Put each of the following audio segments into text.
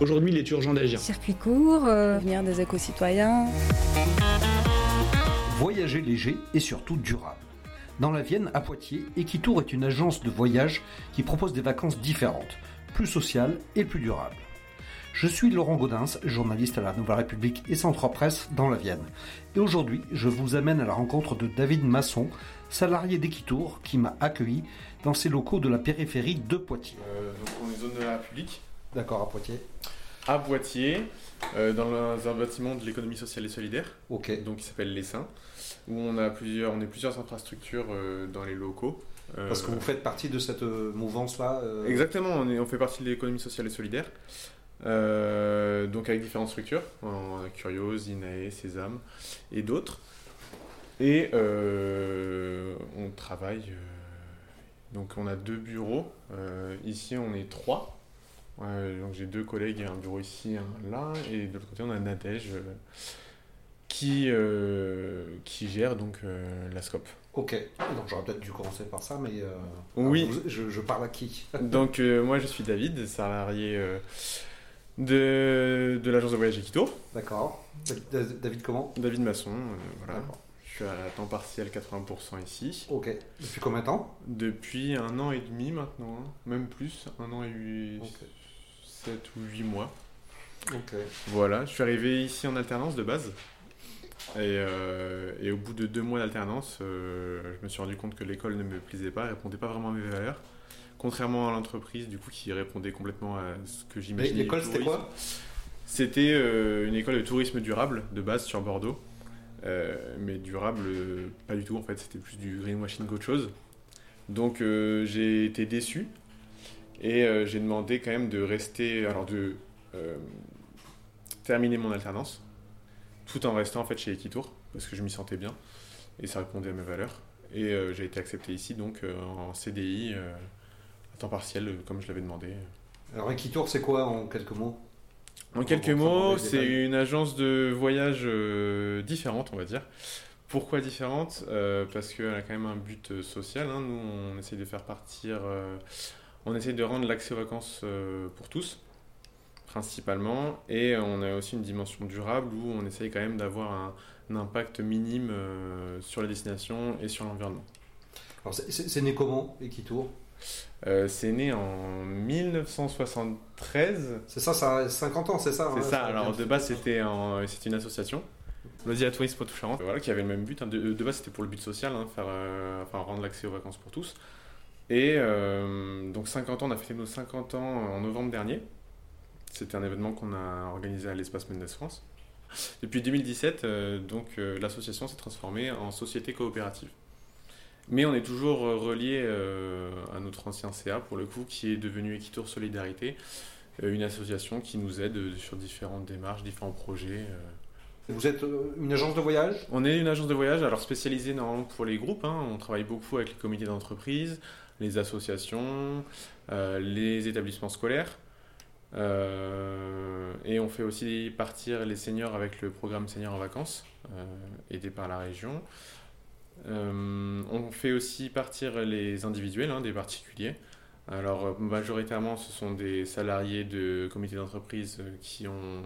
Aujourd'hui, il est urgent d'agir. Circuit court, euh, venir des éco-citoyens. Voyager léger et surtout durable. Dans la Vienne, à Poitiers, Equitour est une agence de voyage qui propose des vacances différentes, plus sociales et plus durables. Je suis Laurent Gaudens, journaliste à la Nouvelle République et Centre Presse dans la Vienne. Et aujourd'hui, je vous amène à la rencontre de David Masson, salarié d'Equitour, qui m'a accueilli dans ses locaux de la périphérie de Poitiers. Euh, donc on est zone de la République. D'accord, à Poitiers. À Poitiers, euh, dans un bâtiment de l'économie sociale et solidaire. Ok. Donc qui s'appelle Les Saints, où on a plusieurs, on est plusieurs infrastructures euh, dans les locaux. Euh, Parce que vous faites partie de cette mouvance-là Exactement, on, est, on fait partie de l'économie sociale et solidaire. Donc avec différentes structures, en Curios, Inae, Sésame et d'autres. Et on travaille. donc on a deux bureaux. Ici on est trois. Ouais, donc j'ai deux collègues, un bureau ici, un là, et de l'autre côté on a Nadège euh, qui, euh, qui gère donc euh, la SCOP. Ok. Donc j'aurais peut-être dû commencer par ça, mais Oui. je, je parle à qui Donc moi je suis David, salarié de, de l'agence de voyage Equitour. D'accord. David comment? David Masson, voilà. Je suis à temps partiel 80% ici. Ok. Depuis combien de temps? Depuis un an et demi maintenant, hein. même plus, un an et huit. 7 ou 8 mois. Ok. Voilà, je suis arrivé ici en alternance de base. Et, euh, et au bout de deux mois d'alternance, euh, je me suis rendu compte que l'école ne me plaisait pas, répondait pas vraiment à mes valeurs. Contrairement à l'entreprise, du coup, qui répondait complètement à ce que j'imaginais. L'école c'était quoi C'était euh, une école de tourisme durable de base sur Bordeaux. Mais durable, pas du tout en fait, c'était plus du greenwashing qu'autre chose. Donc j'ai été déçu et euh, j'ai demandé quand même de rester, alors de euh, terminer mon alternance tout en restant en fait chez Equitour parce que je m'y sentais bien et ça répondait à mes valeurs. Et euh, j'ai été accepté ici donc en CDI à temps partiel comme je l'avais demandé. Alors Equitour c'est quoi en quelques mots? En quelques mots, c'est une agence de voyage différente, on va dire. Pourquoi différente? Parce qu'elle a quand même un but social. hein. Nous, on essaye de faire partir, on essaye de rendre l'accès aux vacances euh, pour tous, principalement. Et on a aussi une dimension durable où on essaye quand même d'avoir un, un impact minime euh, sur la destination et sur l'environnement. Alors c'est- c'est c'est né comment Equitour Euh, c'est né en 1973. C'est ça, ça a 50 ans, c'est ça C'est hein, ça, a alors de base c'était une association, Loisirs Tourisme Poitou Charentes, voilà, qui avait le même but. hein. De, de base c'était pour le but social, hein, faire, euh, enfin, rendre l'accès aux vacances pour tous. Et euh, donc 50 ans, on a fêté nos 50 ans en novembre dernier. C'était un événement qu'on a organisé à l'espace Mendes France. Depuis 2017, euh, donc euh, l'association s'est transformée en société coopérative. Mais on est toujours relié à notre ancien CA pour le coup, qui est devenu Equitour Solidarité, une association qui nous aide sur différentes démarches, différents projets. Vous êtes euh, une agence de voyage? On est une agence de voyage, alors spécialisée normalement pour les groupes. hein. On travaille beaucoup avec les comités d'entreprise, les associations, euh, les établissements scolaires. Euh, et on fait aussi partir les seniors avec le programme Seniors en vacances, aidé par la région. On fait aussi partir les individuels, hein, des particuliers. Alors majoritairement ce sont des salariés de comités d'entreprise qui ont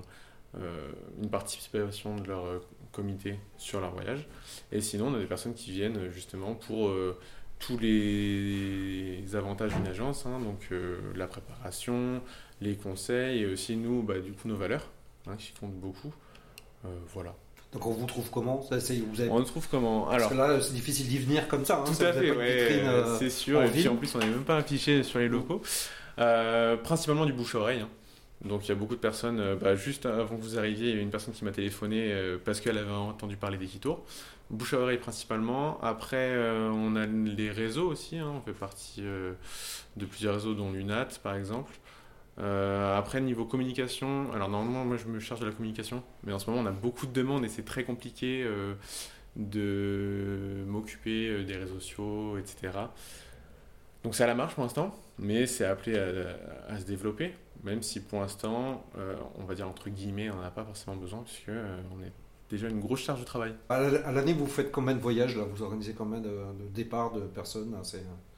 une participation de leur euh, comité sur leur voyage. Et sinon on a des personnes qui viennent euh, justement pour euh, tous les avantages d'une agence, hein, donc euh, la préparation, les conseils et aussi nous, bah, du coup nos valeurs, hein, qui comptent beaucoup. Euh, voilà. Donc on vous trouve comment? Ça, vous avez... On trouve comment? Parce Alors, que là c'est difficile d'y venir comme ça. hein, tout ça, à fait, ouais, euh, c'est sûr. Et puis en plus, on n'est même pas affiché sur les locaux. Euh, principalement du bouche-oreille. Donc il y a beaucoup de personnes. euh, bah, juste avant que vous arriviez, il y a une personne qui m'a téléphoné euh, parce qu'elle avait entendu parler d'Equitour. Bouche à oreille principalement. Après, euh, on a les réseaux aussi. hein. On fait partie de plusieurs réseaux, dont l'UNAT par exemple. Après, niveau communication, alors normalement, moi je me charge de la communication, mais en ce moment on a beaucoup de demandes et c'est très compliqué de m'occuper des réseaux sociaux, etc. Donc c'est à la marche pour l'instant, mais c'est appelé à, à, se développer, même si pour l'instant, on va dire entre guillemets, on n'en a pas forcément besoin, puisque on est déjà une grosse charge de travail. À l'année, vous faites combien de voyages là? Vous organisez combien de, de départs de personnes?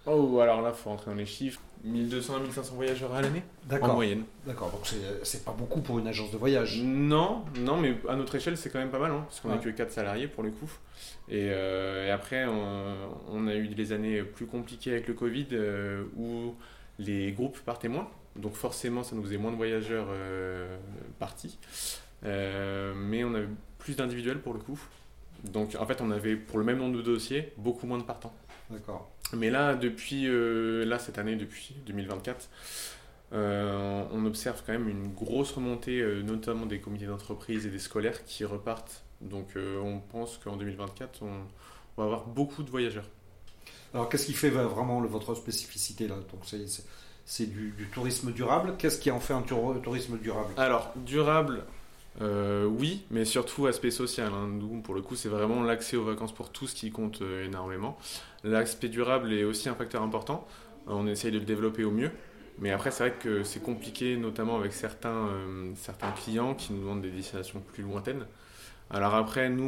Oh, alors là, il faut rentrer dans les chiffres. 1200 à 1500 voyageurs à l'année? En moyenne. D'accord, donc c'est pas beaucoup pour une agence de voyage. Non, non, mais à notre échelle, c'est quand même pas mal, hein, parce qu'on n'est que 4 salariés pour le coup. Et, euh, et après, on, a eu des années plus compliquées avec le Covid euh, où les groupes partaient moins. Donc forcément, ça nous faisait moins de voyageurs euh, partis. mais on a plus d'individuels pour le coup. Donc en fait, on avait pour le même nombre de dossiers beaucoup moins de partants. D'accord. Mais là, depuis euh, là, cette année, depuis 2024, euh, on observe quand même une grosse remontée, euh, notamment des comités d'entreprise et des scolaires qui repartent. Donc on pense qu'en 2024, on, va avoir beaucoup de voyageurs. Alors qu'est-ce qui fait vraiment votre spécificité là? Donc c'est du, du, tourisme durable. Qu'est-ce qui en fait un tourisme durable? Alors durable, euh, oui, mais surtout aspect social. Hein. Nous, pour le coup, c'est vraiment l'accès aux vacances pour tous qui compte euh, énormément. L'aspect durable est aussi un facteur important. On essaye de le développer au mieux. Mais après, c'est vrai que c'est compliqué, notamment avec certains, euh, clients qui nous demandent des destinations plus lointaines. Alors après, nous,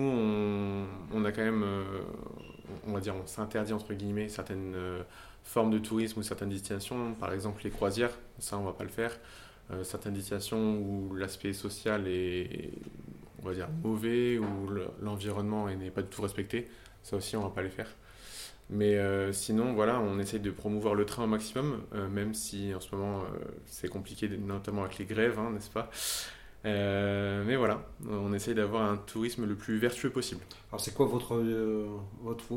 on, a quand même, on va dire, on s'interdit entre guillemets certaines formes de tourisme ou certaines destinations. Par exemple, les croisières, ça, on va pas le faire. Euh, certaines destinations où l'aspect social est, on va dire, mauvais, où l'environnement n'est pas du tout respecté, ça aussi on va pas les faire. Mais euh, sinon, voilà, on essaye de promouvoir le train au maximum, euh, même si en ce moment c'est compliqué, notamment avec les grèves, hein, n'est-ce pas? Mais voilà, on essaye d'avoir un tourisme le plus vertueux possible. Alors c'est quoi votre, votre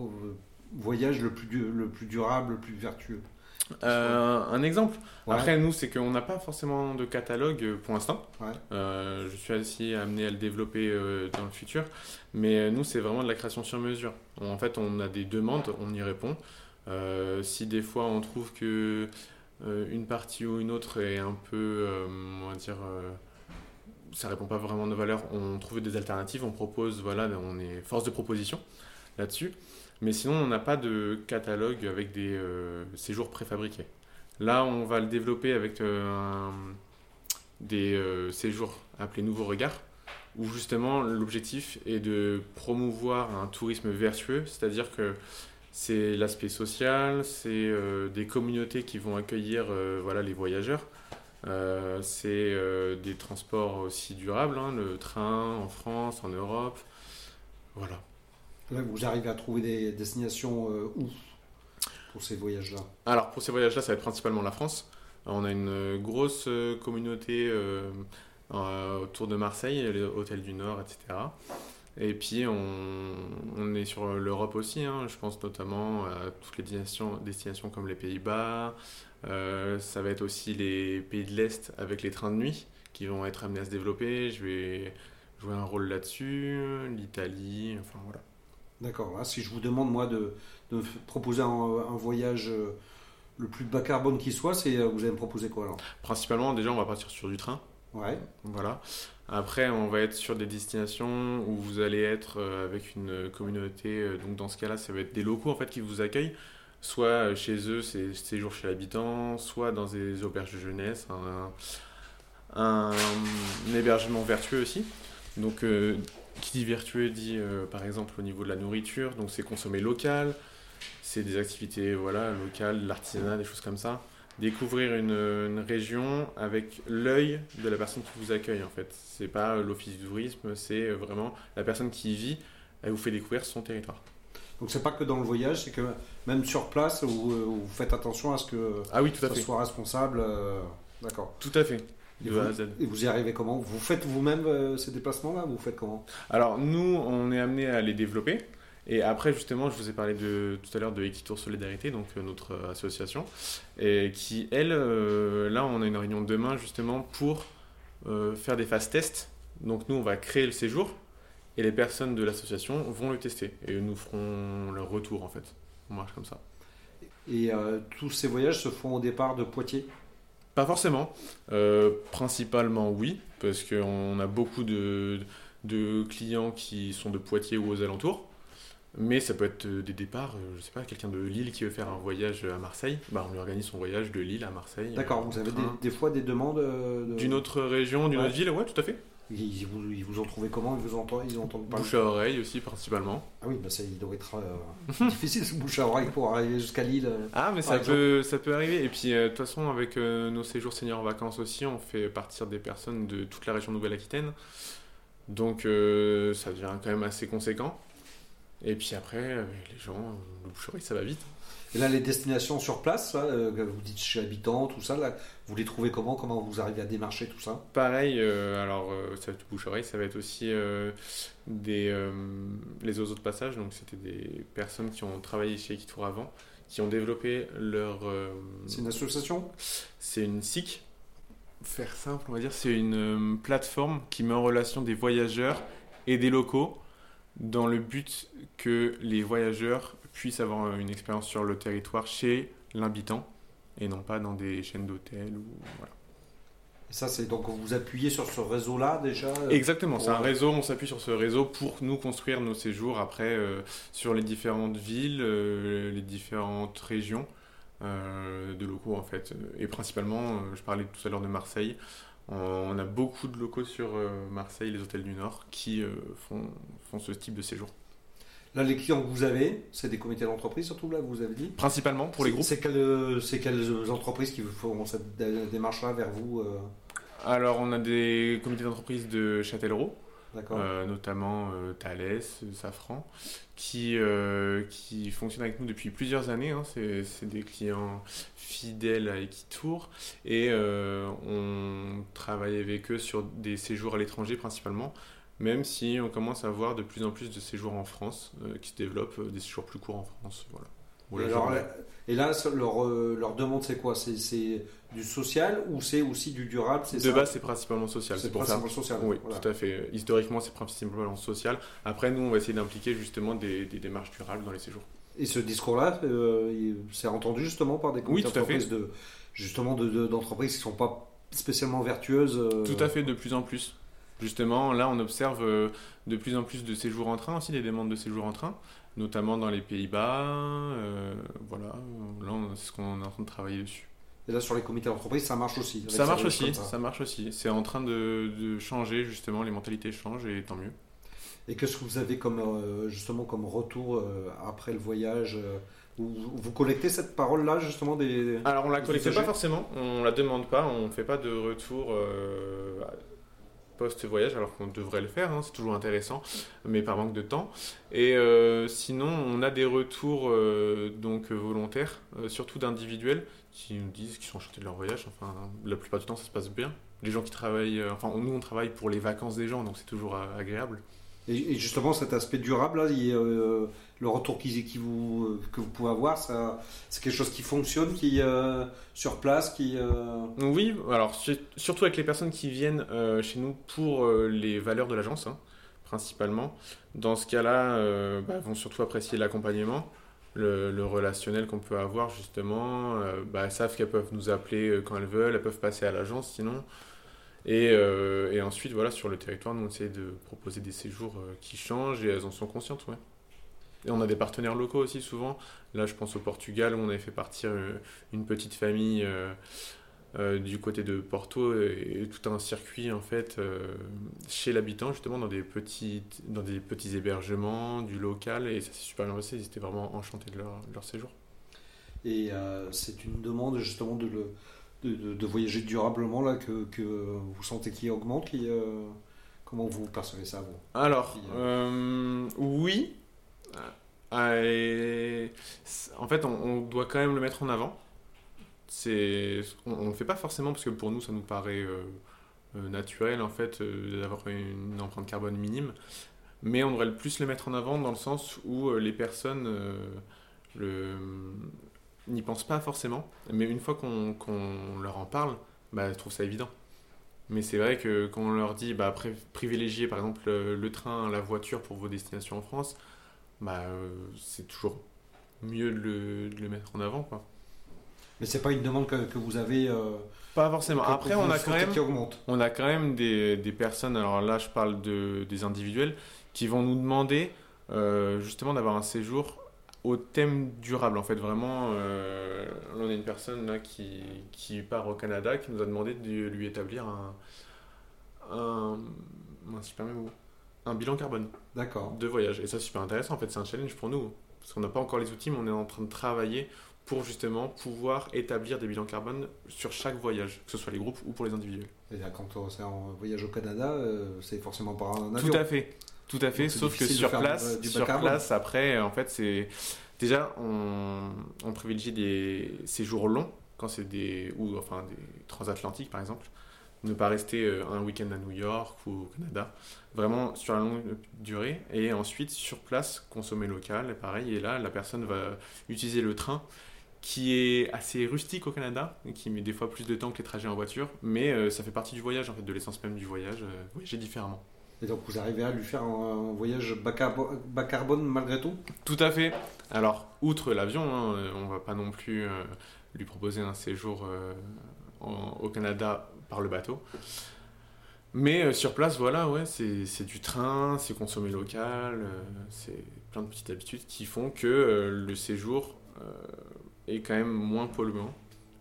voyage le plus, le plus durable, le plus vertueux? Euh, un exemple. Après, nous, c'est qu'on n'a pas forcément de catalogue euh, pour l'instant. Euh, je suis aussi amené à le développer dans le futur. Mais nous, c'est vraiment de la création sur mesure. En fait, on a des demandes, on y répond. si des fois on trouve que une partie ou une autre est un peu, on va dire, ça répond pas vraiment à nos valeurs, on trouve des alternatives, on propose, voilà, on est force de proposition là-dessus. Mais sinon, on n'a pas de catalogue avec des euh, séjours préfabriqués. Là, on va le développer avec euh, des euh, séjours appelés Nouveaux Regards, où justement l'objectif est de promouvoir un tourisme vertueux, c'est-à-dire que c'est l'aspect social, c'est des communautés qui vont accueillir voilà, les voyageurs, c'est des transports aussi durables, hein, le train en France, en Europe, voilà vous arrivez à trouver des destinations euh, où pour ces voyages-là? Alors, pour ces voyages-là, ça va être principalement la France. On a une grosse euh, communauté euh, autour de Marseille, les hôtels du Nord, etc. Et puis, on, est sur l'Europe aussi. Hein. Je pense notamment à toutes les destinations, destinations comme les Pays-Bas. ça va être aussi les pays de l'Est avec les trains de nuit qui vont être amenés à se développer. Je vais jouer un rôle là-dessus. L'Italie, enfin voilà. D'accord. Ah, si je vous demande, moi, de, de proposer un, voyage euh, le plus bas carbone qui soit, c'est euh, vous allez me proposer quoi alors? Principalement, déjà, on va partir sur du train. Ouais. Voilà. Après, on va être sur des destinations où vous allez être euh, avec une communauté. Donc, dans ce cas-là, ça va être des locaux en fait qui vous accueillent. Soit chez eux, c'est séjour chez l'habitant, soit dans des auberges de jeunesse, un, un, hébergement vertueux aussi. Donc, qui dit vertueux dit euh, par exemple au niveau de la nourriture, donc c'est consommer local, c'est des activités voilà, locales, l'artisanat, des choses comme ça. Découvrir une, région avec l'œil de la personne qui vous accueille en fait. C'est pas l'office du tourisme, c'est vraiment la personne qui y vit, elle vous fait découvrir son territoire. Donc c'est pas que dans le voyage, c'est que même sur place, vous, euh, vous faites attention à ce que ah oui, tout à ça fait. soit responsable. Euh, d'accord. Tout à fait. Et vous, y arrivez comment? Vous faites vous-même euh, ces déplacements-là? Vous faites comment? Alors nous, on est amené à les développer. Et après, justement, je vous ai parlé de, tout à l'heure de Equitour Solidarité, donc euh, notre euh, association, et qui, elle, là, on a une réunion demain justement pour faire des phases tests. Donc nous, on va créer le séjour et les personnes de l'association vont le tester et nous ferons leur retour en fait. On marche comme ça. Et tous ces voyages se font au départ de Poitiers? Pas forcément. Euh, principalement oui, parce qu'on a beaucoup de, de clients qui sont de Poitiers ou aux alentours. Mais ça peut être des départs, euh, je sais pas, quelqu'un de Lille qui veut faire un voyage à Marseille, bah on lui organise son voyage de Lille à Marseille. D'accord, vous avez des, des, fois des demandes euh, de... D'une autre région, d'une Ouais. autre ville, ouais, tout à fait. Ils, vous, ils vous ont trouvé comment? Ils vous entendent, ils ont entendu parler Bouche à oreille aussi, principalement. Ah oui, bah ça, il doit être euh, difficile ce bouche à oreille pour arriver jusqu'à Lille. euh. Ah, mais ça exemple. peut, ça peut arriver. Et puis, euh, de toute façon, avec euh, nos séjours seniors en vacances aussi, on fait partir des personnes de toute la région Nouvelle-Aquitaine. Donc, ça devient quand même assez conséquent. Et puis après, les gens, le bouche à oreille, ça va vite. Et là, les destinations sur place, là, euh, vous dites chez habitant, tout ça, là, vous les trouvez comment Comment vous arrivez à démarcher tout ça? Pareil, euh, alors, euh, ça va être bouche à oreille, ça va être aussi euh, des, euh, les oiseaux de passage. Donc, c'était des personnes qui ont travaillé chez Equitour avant, qui ont développé leur. euh, C'est une association? C'est une SIC. Faire simple, on va dire, c'est une euh, plateforme qui met en relation des voyageurs et des locaux dans le but que les voyageurs puissent avoir euh, une expérience sur le territoire chez l'habitant et non pas dans des chaînes d'hôtels ou voilà. Et ça, c'est donc vous appuyez sur ce réseau-là déjà euh, Exactement, c'est un réseau, on s'appuie sur ce réseau pour nous construire nos séjours après euh, sur les différentes villes, euh, les différentes régions euh, de locaux en fait. Et principalement, je parlais tout à l'heure de Marseille, on a beaucoup de locaux sur Marseille, les hôtels du Nord, qui font, font ce type de séjour. Là, les clients que vous avez, c'est des comités d'entreprise surtout, là, vous avez dit Principalement pour les groupes. C'est quelles, c'est quelles entreprises qui font cette dé- démarche-là vers vous euh, Alors on a des comités d'entreprise de Châtellerault, Euh, notamment euh, Thales, euh, Safran, qui, euh, qui fonctionnent avec nous depuis plusieurs années. hein. C'est des clients fidèles à Equitour et euh, on travaille avec eux sur des séjours à l'étranger principalement, même si on commence à voir de plus en plus de séjours en France euh, qui se développent, euh, des séjours plus courts en France. Voilà. Et, alors, là- et là, leur, euh, leur demande, c'est quoi? C'est du social ou c'est aussi du durable? C'est de base, c'est principalement social. c'est principalement social. Oui, voilà. tout à fait. Historiquement, c'est principalement social. Après, nous, on va essayer d'impliquer justement des, des démarches durables dans les séjours. Et ce discours-là, euh, c'est entendu justement par des Oui, d'entreprise de, justement de- de- d'entreprises qui ne sont pas spécialement vertueuses. euh, Tout à fait, de plus en plus. Justement, là, on observe euh, de plus en plus de séjours en train aussi, des demandes de séjours en train, notamment dans les Pays-Bas. euh, voilà, là, c'est ce qu'on est en train de travailler dessus. Et là, sur les comités d'entreprise, ça marche aussi. Ça marche aussi, ça. marche aussi. C'est en train de, de changer, justement, les mentalités changent et tant mieux. Et qu'est-ce que vous avez comme euh, justement comme retour euh, après le voyage vous, collectez cette parole-là justement des. Alors on la collecte pas forcément, on la demande pas, on fait pas de retour euh, post-voyage alors qu'on devrait le faire, hein, c'est toujours intéressant, mais par manque de temps. Et euh, sinon on a des retours euh, donc volontaires, euh, surtout d'individuels, qui nous disent qu'ils sont enchantés de leur voyage. Enfin la plupart du temps ça se passe bien. Les gens qui travaillent, enfin nous on travaille pour les vacances des gens donc c'est toujours agréable. Et, justement cet aspect durable là, euh, le retour euh, que vous pouvez avoir, c'est quelque chose qui fonctionne, qui euh, sur place, qui. euh, Oui, alors su- surtout avec les personnes qui viennent chez nous pour les valeurs de l'agence, hein, principalement. Dans ce cas-là, bah, vont surtout apprécier l'accompagnement, le, relationnel qu'on peut avoir justement. Bah, elles savent qu'elles peuvent nous appeler quand elles veulent, elles peuvent passer à l'agence sinon. Et, euh, et ensuite, voilà, sur le territoire, nous on essaie de proposer des séjours euh, qui changent et elles en sont conscientes, ouais. Et on a des partenaires locaux aussi souvent. Là, je pense au Portugal où on avait fait partir euh, une petite famille du côté de Porto et, tout un circuit en fait chez l'habitant justement dans des petits dans des petits hébergements du local et ça s'est super bien passé. Ils étaient vraiment enchantés de leur, séjour. Et c'est une demande justement de, le, de, de- de voyager durablement là que, que vous sentez qui augmente, qui. euh, comment vous percevez ça vous? Alors, euh, oui. Euh, et c- en fait, on, on doit quand même le mettre en avant. C'est, on ne le fait pas forcément parce que pour nous, ça nous paraît naturel en fait d'avoir une empreinte carbone minime. Mais on devrait le plus le mettre en avant dans le sens où les personnes le, n'y pensent pas forcément. Mais une fois qu'on, leur en parle, bah, elles trouvent ça évident. Mais c'est vrai que quand on leur dit bah, privilégier par exemple le, le train, la voiture pour vos destinations en France, bah, euh, c'est toujours mieux de le, de le mettre en avant. Quoi. Mais c'est pas une demande que, que vous avez. euh, Pas forcément. Après, on a quand même, on a quand même des, des personnes, alors là je parle de, des individuels, qui vont nous demander euh, justement d'avoir un séjour au thème durable. En fait, vraiment, euh, on a une personne là, qui, qui part au Canada qui nous a demandé de lui établir un, un, je un bilan carbone D'accord. de voyage. Et ça, c'est super intéressant. En fait, c'est un challenge pour nous. Parce qu'on n'a pas encore les outils, mais on est en train de travailler pour justement pouvoir établir des bilans carbone sur chaque voyage, que ce soit les groupes ou pour les individuels. Et là, quand on- voyage au Canada, euh, c'est forcément par un avion. Tout à fait. Tout à fait. Donc, Sauf que sur place, du- du sur place, après, en fait, c'est déjà on, on privilégie des séjours longs quand c'est des ou enfin des transatlantiques par exemple. Ne pas rester euh, un week-end à New York ou au Canada, vraiment sur la longue durée. Et ensuite, sur place, consommer local, pareil. Et là, la personne va utiliser le train qui est assez rustique au Canada, et qui met des fois plus de temps que les trajets en voiture, mais euh, ça fait partie du voyage, en fait, de l'essence même du voyage, euh, voyager différemment. Et donc vous arrivez à lui faire un, voyage bas, carbo- bas carbone malgré tout? Tout à fait. Alors, outre l'avion, hein, on va pas non plus euh, lui proposer un séjour euh, au Canada par le bateau. Mais euh, sur place, voilà, ouais, c'est du train, c'est consommer local, c'est plein de petites habitudes qui font que le séjour est quand même moins polluant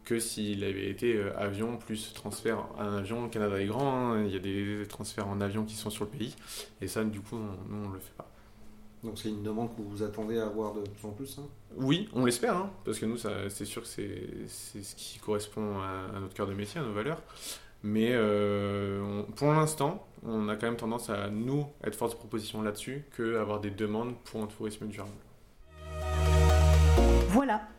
que s'il avait été euh, avion plus transfert à un avion. Le Canada est grand, hein, il y a des transferts en avion qui sont sur le pays, et ça, du coup, on, nous, on le fait pas. Donc c'est une demande que vous attendez à avoir de plus en plus hein? Oui, on l'espère, hein, parce que nous, ça- c'est sûr que c'est c'est ce qui correspond à, à notre cœur de métier, à nos valeurs. Mais euh, on- pour l'instant, on a quand même tendance à nous être force de proposition là-dessus que avoir des demandes pour un tourisme durable. Voilà,